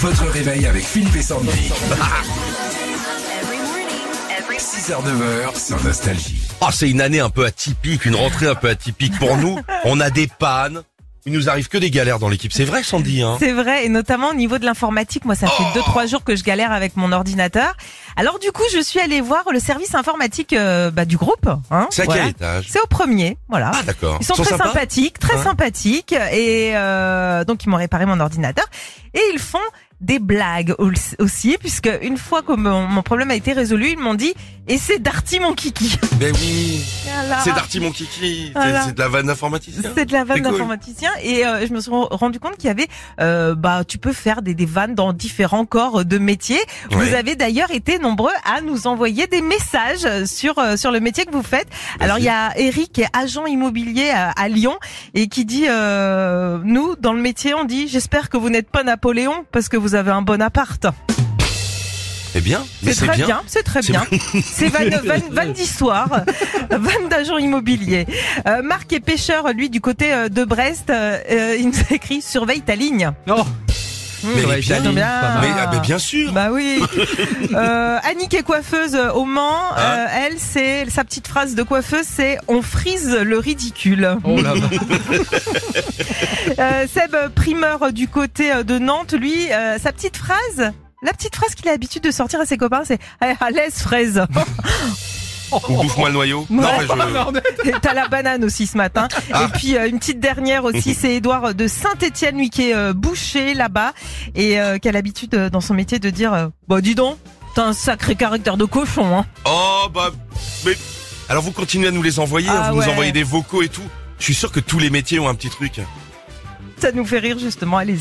Votre réveil avec Philippe et Sandy. 6h-9h sur Nostalgie. Oh, c'est une année un peu atypique, une rentrée un peu atypique pour nous. On a des pannes. Il nous arrive que des galères dans l'équipe. C'est vrai, Sandy, hein C'est vrai, et notamment au niveau de l'informatique, moi ça fait Oh deux trois jours que je galère avec mon ordinateur. Alors du coup, je suis allée voir le service informatique euh, bah, du groupe. Hein, C'est à voilà. quel étage C'est au premier, voilà. Ah, d'accord. Ils sont, très sympas sympathiques, très Ouais. sympathiques, et euh, donc ils m'ont réparé mon ordinateur et ils font des blagues au- aussi, puisque une fois que mon, mon problème a été résolu, ils m'ont dit et c'est Darty mon kiki. Ben oui, Voilà. c'est Darty mon kiki. C'est- Voilà. C'est de la vanne informaticien. C'est de la vanne cool. d'informaticien et euh, je me suis rendu compte qu'il y avait euh, bah tu peux faire des, des vannes dans différents corps de métiers. Vous avez d'ailleurs été nombreux à nous envoyer des messages sur euh, sur le métier que vous faites. Alors il y a Eric qui est agent immobilier à, à Lyon et qui dit nous dans le métier on dit j'espère que vous n'êtes pas Napoléon parce que vous avez un bon appart. C'est bien, C'est très bien. bien, c'est très bien. C'est vanne, vanne, vanne d'histoire, vanne d'agent immobilier. Euh, Marc est pêcheur, lui, du côté euh, de Brest. euh, il nous a écrit surveille ta ligne. Oh, Mais Ouais, bien, mais, ah, ben, bien sûr. Bah oui. Euh, Annick est coiffeuse au Mans. Hein Euh, elle, c'est sa petite phrase de coiffeuse, c'est on frise le ridicule. oh là. Euh, Seb, primeur du côté de Nantes, lui, euh, sa petite phrase. La petite phrase qu'il a l'habitude de sortir à ses copains, c'est eh, à l'aise fraise. Ou bouffe-moi le noyau. Non, Ouais. mais je... T'as la banane aussi ce matin. Ah. Et puis euh, une petite dernière aussi, c'est Édouard de Saint-Étienne, lui qui est euh, boucher là-bas et euh, qui a l'habitude euh, dans son métier de dire euh, bah dis donc, t'as un sacré caractère de cochon. Hein. Oh, bah, mais... Alors vous continuez à nous les envoyer, Ah vous ouais. nous envoyez des vocaux et tout. Je suis sûr que tous les métiers ont un petit truc. Ça nous fait rire justement. Allez-y.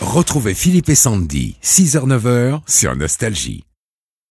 Retrouvez Philippe et Sandy. 6h-9h sur Nostalgie.